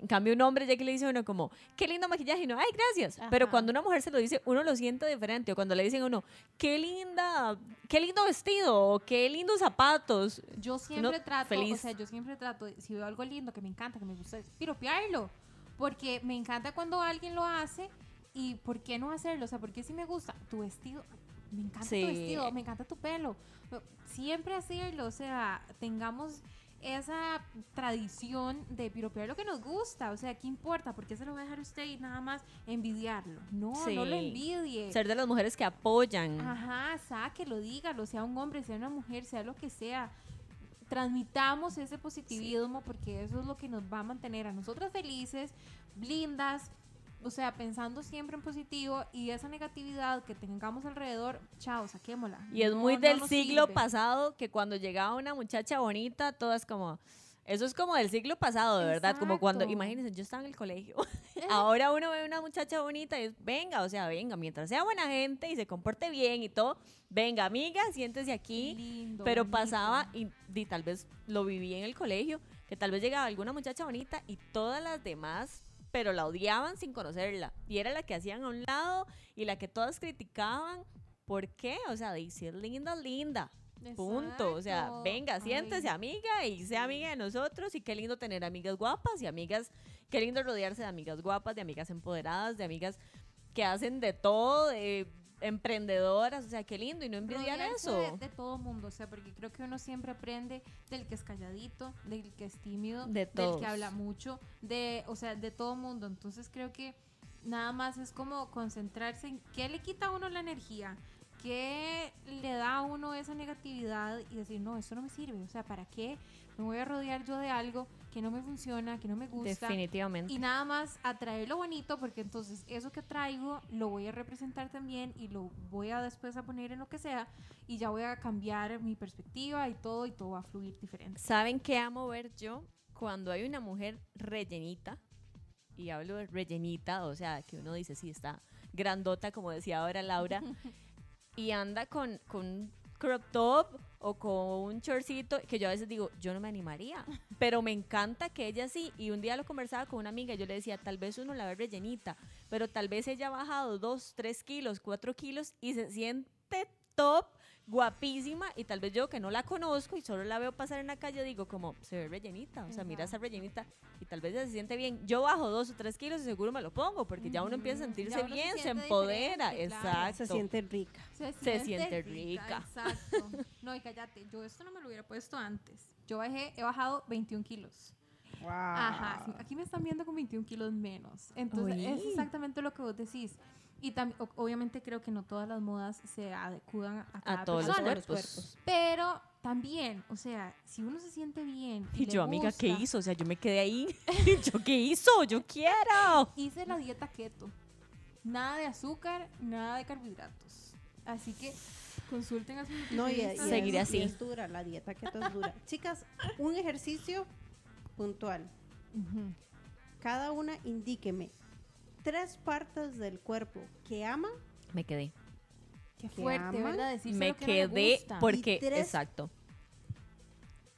En cambio, un hombre ya que le dice a uno como, qué lindo maquillaje, y no, ay, gracias. Pero Ajá. cuando una mujer se lo dice, uno lo siente diferente. O cuando le dicen a uno, qué linda, qué lindo vestido, o qué lindos zapatos. Yo siempre trato, feliz. o sea, yo siempre trato, si veo algo lindo que me encanta, que me gusta, es piropearlo. Porque me encanta cuando alguien lo hace y ¿por qué no hacerlo? O sea, porque si me gusta tu vestido, me encanta Sí. tu vestido, me encanta tu pelo. Pero Siempre hacerlo, o sea, tengamos esa tradición de piropear lo que nos gusta. O sea, ¿qué importa? ¿Por qué se lo va a dejar usted y nada más envidiarlo? No, no lo envidie. Ser de las mujeres que apoyan. Ajá, sáquelo, dígalo, sea un hombre, sea una mujer, sea lo que sea. Transmitamos ese positivismo porque eso es lo que nos va a mantener a nosotras felices, lindas, o sea, pensando siempre en positivo y esa negatividad que tengamos alrededor, chao, saquémosla. Y es No- muy del siglo sirve. pasado que cuando llegaba una muchacha bonita, todas como... Eso es como del siglo pasado, de verdad. Como cuando, imagínense, yo estaba en el colegio. Ahora uno ve una muchacha bonita y es, venga, o sea, venga, mientras sea buena gente y se comporte bien y todo, venga, amiga, siéntese aquí. Lindo, Pero bonito. pasaba, y, y tal vez lo viví en el colegio, que tal vez llegaba alguna muchacha bonita y todas las demás, pero la odiaban sin conocerla. Y era la que hacían a un lado y la que todas criticaban. ¿Por qué? O sea, de si es linda, linda. Punto. O sea, venga, siéntese, Ay, amiga, y sea amiga de nosotros. Y qué lindo tener amigas guapas y amigas, qué lindo rodearse de amigas guapas, de amigas empoderadas, de amigas que hacen de todo, de emprendedoras. O sea, qué lindo y no envidiar eso. De, de todo mundo, o sea, porque creo que uno siempre aprende del que es calladito, del que es tímido, De del que habla mucho, de, o sea, de todo mundo. Entonces creo que nada más es como concentrarse en qué le quita a uno la energía, qué le da a uno esa negatividad y decir, no, esto no me sirve. O sea, ¿para qué me voy a rodear yo de algo que no me funciona, que no me gusta? Definitivamente. Y nada más atraer lo bonito, porque entonces eso que traigo lo voy a representar también y lo voy a después a poner en lo que sea y ya voy a cambiar mi perspectiva y todo y todo va a fluir diferente. ¿Saben qué amo ver yo? Cuando hay una mujer rellenita, y hablo de rellenita, o sea, que uno dice, sí, está grandota, como decía ahora Laura, y anda con, con crop top o con un shortcito, que yo a veces digo, yo no me animaría, pero me encanta que ella sí, y un día lo conversaba con una amiga, yo le decía, tal vez uno la ve rellenita, pero tal vez ella ha bajado dos, tres kilos, cuatro kilos, y se siente top, guapísima, y tal vez yo que no la conozco y solo la veo pasar en la calle, digo como, se ve rellenita, o sea, mira esa rellenita, y tal vez se siente bien. Yo bajo dos o tres kilos y seguro me lo pongo, porque ya uno empieza a Ujú, sentirse se bien, se, empodera, claro. exacto. Se siente rica. Se, siente rica. Exacto. No, y cállate, yo esto no me lo hubiera puesto antes. Yo bajé, he bajado 21 kilos. Wow. Ajá, aquí me están viendo con 21 kilos menos. Entonces, es Uy. exactamente lo que vos decís. Y también, obviamente creo que no todas las modas se adecuan a, cada A todos los persona, cuerpos. Pero también, o sea, si uno se siente bien. Y le yo, amiga, ¿qué hizo? O sea, yo me quedé ahí. ¿Yo qué hizo? Yo quiero. Hice la dieta keto. Nada de azúcar, nada de carbohidratos. Así que consulten a su No, y, y es- Seguiré y así. es dura, la dieta keto es dura. Chicas, un ejercicio puntual. Ujú. Cada una indíqueme tres partes del cuerpo que ama Me quedé. Qué que fuerte, ¿verdad? Decirse me lo que no quedé gusta. porque, tres- exacto.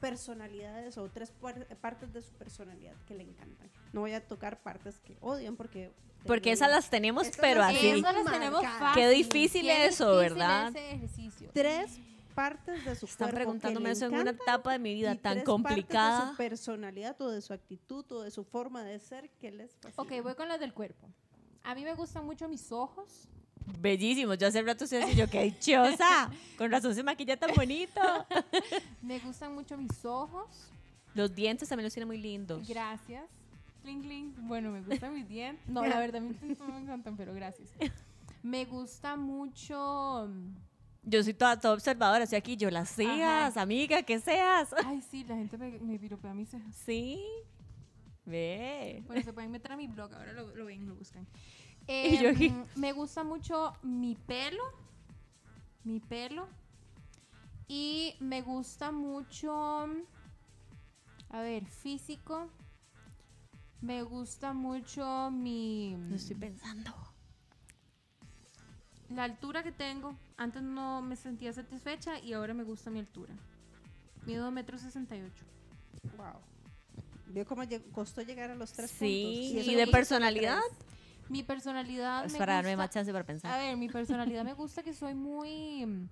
personalidades o tres par- partes de su personalidad que le encantan. No voy a tocar partes que odian porque... Porque esas las tenemos, pero así. Eso las tenemos fácil. Qué difícil Qué eso, difícil ¿verdad? ese ejercicio. tres partes de su Están cuerpo preguntándome que le eso en una etapa de mi vida y tan tres partes de complicada. su personalidad o de su actitud o de su forma de ser que les fascina. Ok, voy con las del cuerpo. A mí me gustan mucho mis ojos. Bellísimos. Yo hace rato estoy así, yo qué dichosa. Con razón se maquilla tan bonito. Me gustan mucho mis ojos. Los dientes también los tiene muy lindos. Gracias. Cling, cling. Bueno, me gustan mis dientes. No, la verdad, mis dientes no me encantan, pero gracias. Me gusta mucho. Yo soy toda, toda observadora, estoy aquí, yo las sigas, amiga, que seas. Ay, sí, la gente me, me piropea mis cejas. Sí. Ve. Bueno, se pueden meter a mi blog, ahora lo, lo ven, lo buscan. Y yo aquí. Em, me gusta mucho mi pelo. Mi pelo. Y me gusta mucho. A ver, físico. Me gusta mucho mi. Lo estoy pensando. La altura que tengo. Antes no me sentía satisfecha y ahora me gusta mi altura. Mido 2 metros 68. Wow. Vio cómo costó llegar a los tres Sí, puntos. ¿y de personalidad? Mi personalidad Es me para darme gusta- más chance para A pensar. ver, mi personalidad me gusta que soy muy.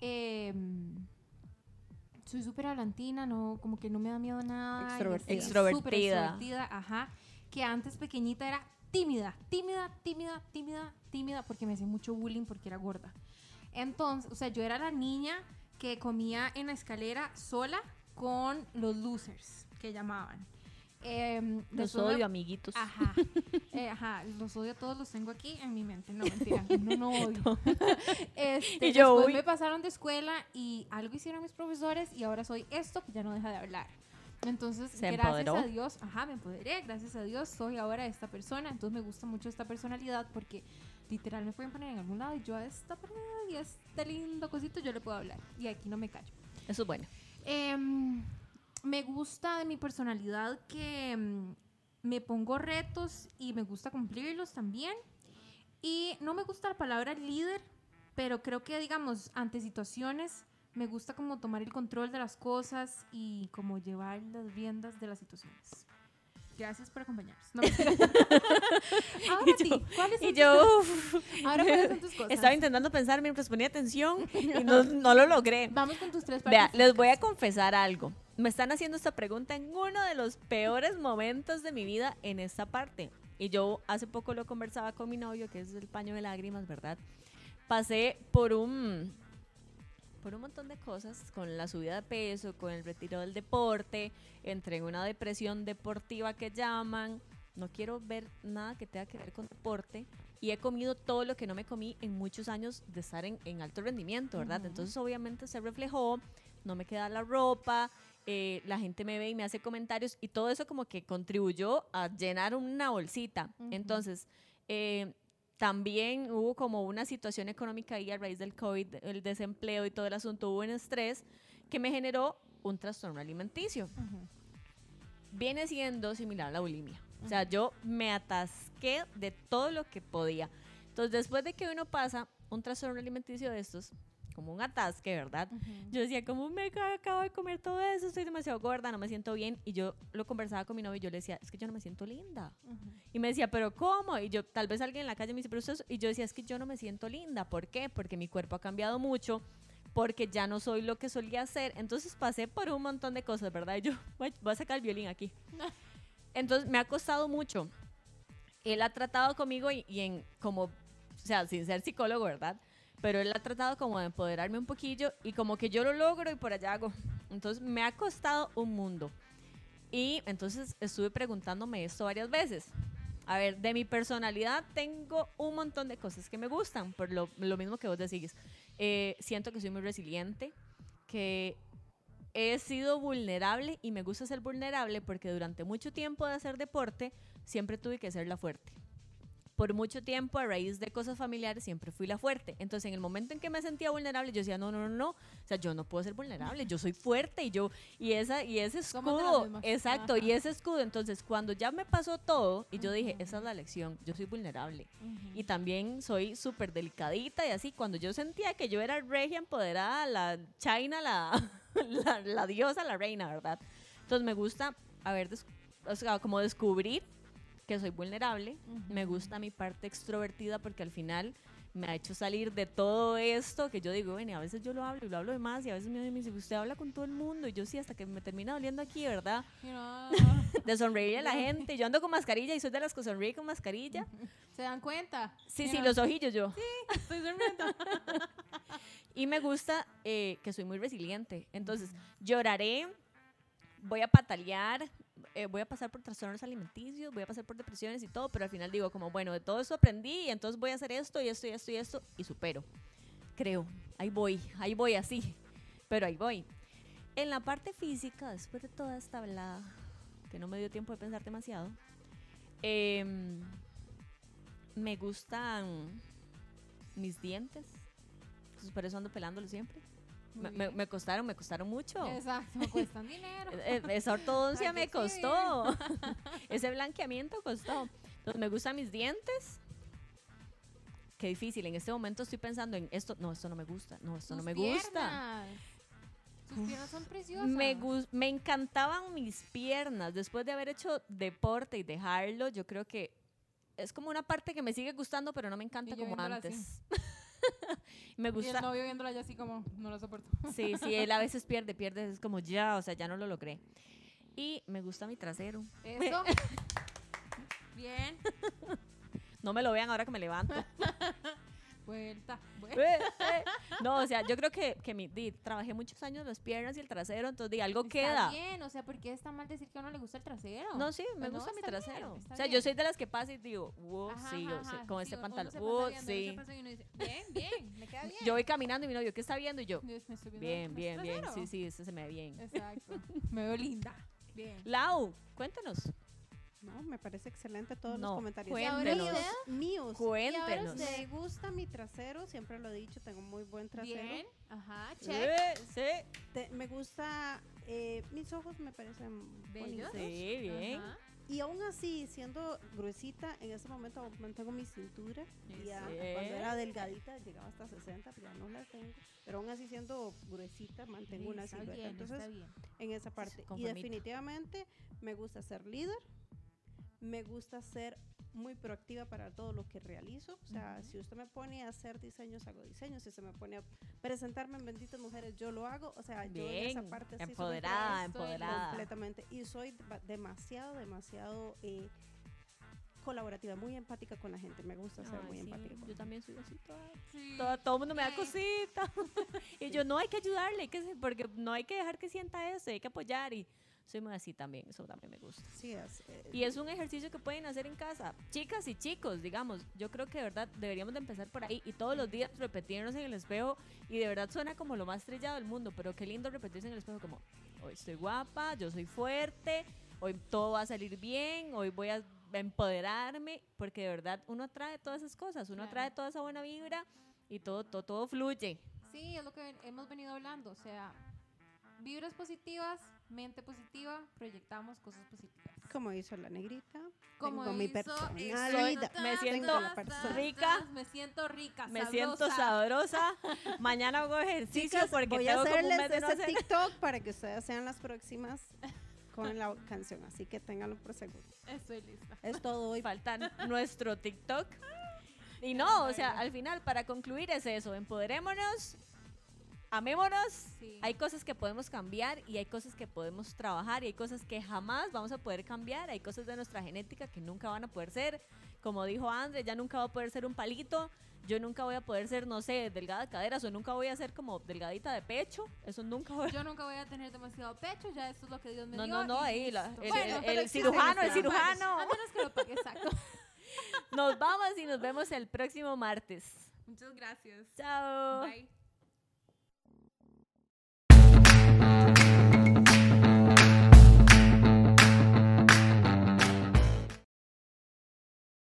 em, soy súper hablantina, no, como que no me da miedo nada. Extrovertida. Extrovertida. extrovertida, ajá. Que antes pequeñita era tímida, tímida, tímida, tímida, tímida, porque me hacía mucho bullying porque era gorda. Entonces, o sea, yo era la niña que comía en la escalera sola con los losers, que llamaban. Em, Los odio, amiguitos. Ajá, eh, ajá, los odio a todos, los tengo aquí en mi mente. No, mentira, no, no odio. Este, Y yo, después uy. me pasaron de escuela y algo hicieron mis profesores y ahora soy esto que ya no deja de hablar. Entonces, Se gracias empoderó. a Dios, ajá, me empoderé, gracias a Dios soy ahora esta persona. Entonces me gusta mucho esta personalidad porque literal me pueden poner en algún lado y yo a esta persona y a este lindo cosito yo le puedo hablar. Y aquí no me callo. Eso es bueno. Em, me gusta de mi personalidad que em, me pongo retos y me gusta cumplirlos también. Y no me gusta la palabra líder, pero creo que, digamos, ante situaciones, me gusta como tomar el control de las cosas y como llevar las riendas de las situaciones. Gracias por acompañarnos. No. Ahora Y yo- ¿cuáles son Y yo, tus, ahora, ¿cuáles son tus cosas? estaba intentando pensar mientras ponía atención y no, no lo logré. Vamos con tus tres Vea, les voy a confesar algo. Me están haciendo esta pregunta en uno de los peores momentos de mi vida en esta parte. Y yo hace poco lo conversaba con mi novio, que es el paño de lágrimas, ¿verdad? Pasé por un por un montón de cosas, con la subida de peso, con el retiro del deporte, entré en una depresión deportiva que llaman, no quiero ver nada que tenga que ver con deporte y he comido todo lo que no me comí en muchos años de estar en, en alto rendimiento, ¿verdad? Entonces obviamente se reflejó, no me queda la ropa, eh, la gente me ve y me hace comentarios y todo eso como que contribuyó a llenar una bolsita. Entonces, eh, también hubo como una situación económica ahí a raíz del COVID, el desempleo y todo el asunto, hubo un estrés que me generó un trastorno alimenticio. Viene siendo similar a la bulimia. O sea, yo me atasqué de todo lo que podía. Entonces, después de que uno pasa un trastorno alimenticio de estos, como un atasque, ¿verdad? Ujú. Yo decía, como me ca- acabo de comer todo eso, estoy demasiado gorda, no me siento bien. Y yo lo conversaba con mi novio y yo le decía, es que yo no me siento linda. Ujú. Y me decía, ¿pero cómo? Y yo, tal vez alguien en la calle me dice, pero usted es-". Y yo decía, es que yo no me siento linda. ¿Por qué? Porque mi cuerpo ha cambiado mucho, porque ya no soy lo que solía ser. Entonces pasé por un montón de cosas, ¿verdad? Y yo, voy a sacar el violín aquí. Entonces me ha costado mucho. Él ha tratado conmigo y, y en como, o sea, sin ser psicólogo, ¿verdad? Pero él ha tratado como de empoderarme un poquillo y como que yo lo logro y por allá hago. Entonces me ha costado un mundo. Y entonces estuve preguntándome esto varias veces. A ver, de mi personalidad tengo un montón de cosas que me gustan, por lo, mismo que vos decís. Eh, siento que soy muy resiliente, que he sido vulnerable y me gusta ser vulnerable porque durante mucho tiempo de hacer deporte siempre tuve que ser la fuerte. Por mucho tiempo, a raíz de cosas familiares, siempre fui la fuerte. Entonces, en el momento en que me sentía vulnerable, yo decía, no, no, no, no. O sea, yo no puedo ser vulnerable, yo soy fuerte y yo, y esa, y ese escudo, exacto, y Ajá. ese escudo. Entonces, cuando ya me pasó todo, y yo dije, esa es la lección, yo soy vulnerable. Y también soy súper delicadita y así. Cuando yo sentía que yo era regia empoderada, la China, la, la, la diosa, la reina, ¿verdad? Entonces me gusta haber, o sea, como descubrir que soy vulnerable. Me gusta mi parte extrovertida porque al final me ha hecho salir de todo esto que yo digo, bueno, y a veces yo lo hablo y lo hablo de más y a veces me dice, usted habla con todo el mundo y yo sí, hasta que me termina doliendo aquí, ¿verdad? De sonreírle a la gente. Yo ando con mascarilla y soy de las que sonríe con mascarilla. ¿Se dan cuenta? Sí, sí, los ojillos yo. Estoy sonriendo. Y me gusta eh, que soy muy resiliente. Entonces, lloraré, voy a patalear, eh, voy a pasar por trastornos alimenticios, voy a pasar por depresiones y todo, pero al final digo como, bueno, de todo eso aprendí y entonces voy a hacer esto y esto y esto y esto y supero. Creo, ahí voy, ahí voy así, pero ahí voy. En la parte física, después de toda esta hablada, que no me dio tiempo de pensar demasiado, em, me gustan mis dientes. Entonces, por eso ando pelándolos siempre. Me, me- costaron, me costaron mucho. Exacto, cuestan dinero. Eh, eh, Esa ortodoncia me costó. Ese blanqueamiento costó. Entonces, me gustan mis dientes. Qué difícil. En este momento estoy pensando en esto. No, esto no me gusta. No, esto no me gusta. Sus piernas son preciosas. Me, me encantaban mis piernas. Después de haber hecho deporte y dejarlo, yo creo que es como una parte que me sigue gustando, pero no me encanta como antes. me Y el gusta. novio viéndola ya así como, no lo soporto. Sí, sí, él a veces pierde, pierde, es como ya, o sea, ya no lo logré. Y me gusta mi trasero. Eso. Bien. No me lo vean ahora que me levanto. Vuelta. vuelta. Eh, eh. no, o sea, yo creo que, que mi, di, trabajé muchos años las piernas y el trasero, entonces di, algo Está queda. bien, o sea, ¿por qué está mal decir que a uno le gusta el trasero? No, sí, me Pues no, gusta mi bien, trasero. o sea, bien. yo soy de las que pasa y digo, wow, Ajá, sí, ajá, o sea, con Sí, este pantalón, wow, sí. y uno dice, bien, bien, me queda bien. Yo voy caminando y mi novio, ¿qué está viendo? Y yo, Dios, me estoy viendo bien, bien, bien, trasero. sí, sí, ese se me ve bien. Exacto. Me veo linda. Bien. Lau, cuéntanos, No, me parece excelente todos No, los comentarios. cuéntenos. Míos, míos. cuéntenos. Me gusta mi trasero, siempre lo he dicho, tengo muy buen trasero. Bien. Ajá, check. Eh, sí, Te- me gusta, eh, mis ojos me parecen Bellos. bonitos. sí, bien. Ajá. Y aún así, siendo gruesita, en ese momento mantengo mi cintura. Y a- Sí. cuando era delgadita, llegaba hasta 60, pero ya no la tengo. Pero aún así, siendo gruesita, mantengo una está silueta. bien, Entonces, está bien. en esa parte. Y definitivamente me gusta ser líder, me gusta ser muy proactiva para todo lo que realizo. O sea, si usted me pone a hacer diseños, hago diseños. Si se me pone a presentarme en Benditas Mujeres, yo lo hago. O sea, yo en esa Bien, parte sí soy empoderada, empoderada. completamente. Y soy demasiado, demasiado eh, colaborativa, muy empática con la gente. Me gusta ser Ay, muy sí, empática. con yo la también soy así toda. Sí. Todo, todo el mundo me da Bien. cosita. y yo, no hay que ayudarle, hay que, porque no hay que dejar que sienta eso, hay que apoyar. Y soy muy así también, eso también me gusta. Sí, es, eh, Y es un ejercicio que pueden hacer en casa, chicas y chicos, digamos. Yo creo que de verdad deberíamos de empezar por ahí y todos los días repetirnos en el espejo. Y de verdad suena como lo más trillado del mundo, pero qué lindo repetirse en el espejo como, hoy estoy guapa, yo soy fuerte, hoy todo va a salir bien, hoy voy a empoderarme, porque de verdad uno atrae todas esas cosas, uno Claro. atrae toda esa buena vibra y todo, todo, todo fluye. Sí, es lo que hemos venido hablando. O sea, vibras positivas, mente positiva, proyectamos cosas positivas. como hizo la negrita. Como tengo mi hizo personalidad. me siento Tengo rica. Me siento rica, Me sabrosa. siento sabrosa. Mañana hago ejercicio Chicas, porque voy a tengo como un hacerles mes de no ese hacer. TikTok para que ustedes sean las próximas con la canción, así que ténganlo por seguro. Estoy lista. Es todo hoy. faltan nuestro TikTok. Y no, o sea, al final, para concluir es eso, empoderémonos, amémonos. Sí. Hay cosas que podemos cambiar y hay cosas que podemos trabajar y hay cosas que jamás vamos a poder cambiar. Hay cosas de nuestra genética que nunca van a poder ser. Como dijo André, ya nunca va a poder ser un palito. Yo nunca voy a poder ser, no sé, delgada de caderas o nunca voy a ser como delgadita de pecho. Eso nunca voy a... Yo nunca voy a tener demasiado pecho, ya esto es lo que Dios me No, dio. no, no, ahí la- el- Bueno, el- pero el existen cirujano, el cirujano. A menos que lo pague, exacto. Nos vamos y nos vemos el próximo martes. Muchas gracias. Chao. Bye.